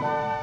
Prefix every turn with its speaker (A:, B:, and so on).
A: Bye.